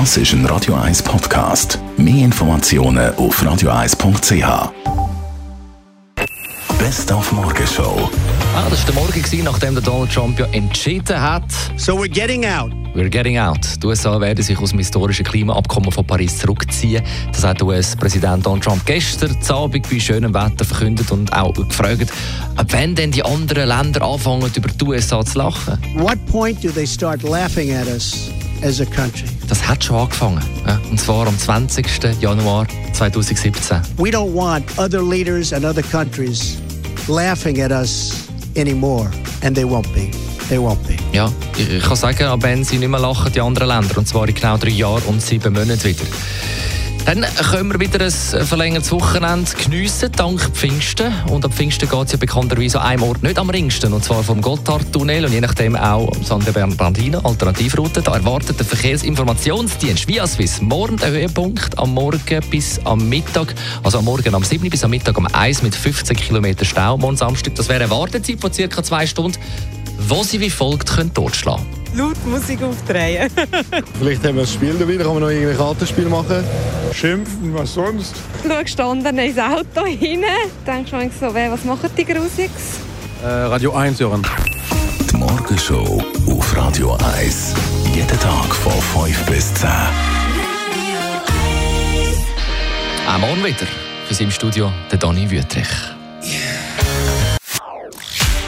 Das ist ein Radio 1 Podcast. Mehr Informationen auf radio1.ch. Best auf Morgenshow. Ah, das war der Morgen, gewesen, nachdem der Donald Trump ja entschieden hat. So we're getting out. We're getting out. Die USA werden sich aus dem historischen Klimaabkommen von Paris zurückziehen. Das hat US-Präsident Donald Trump gestern Abend bei schönem Wetter verkündet und auch gefragt, ab wann denn die anderen Länder anfangen, über die USA zu lachen. What point do they start laughing at us as a country? Das hat schon angefangen. Ja, und zwar am 20. Januar 2017. We don't want other leaders and other countries laughing at us anymore, and they won't be. They won't be. Ja, ich, kann sagen, ab wenn sie nicht mehr lachen, die anderen Länder. Und zwar in genau drei Jahren und sieben Monaten wieder. Dann können wir wieder ein verlängertes Wochenende geniessen, dank Pfingsten. Und am Pfingsten geht es ja bekannterweise an einem Ort nicht am ringsten, und zwar vom Gotthardtunnel und je nachdem auch am Sande Bernardino, Alternativroute. Da erwartet der Verkehrsinformationsdienst via Swiss morgen der Höhepunkt am Morgen bis am Mittag, also am Morgen am 7 bis am Mittag um 1 mit 15 km Stau. Morgen Samstag, das wäre eine Wartezeit von ca. zwei Stunden, wo Sie wie folgt können totschlagen laut Musik aufdrehen. Vielleicht haben wir ein Spiel dabei, da kann man noch irgendein Kartenspiel machen. Schimpfen, was sonst? Ich schaue gestanden ins Auto rein. Denkst du so, was machen die Grusigs? Äh, Radio 1 hören. Die Morgenshow auf Radio 1. Jeden Tag von 5 bis 10. Auch morgen wieder. Für Sie im Studio der Donny Wüttrich.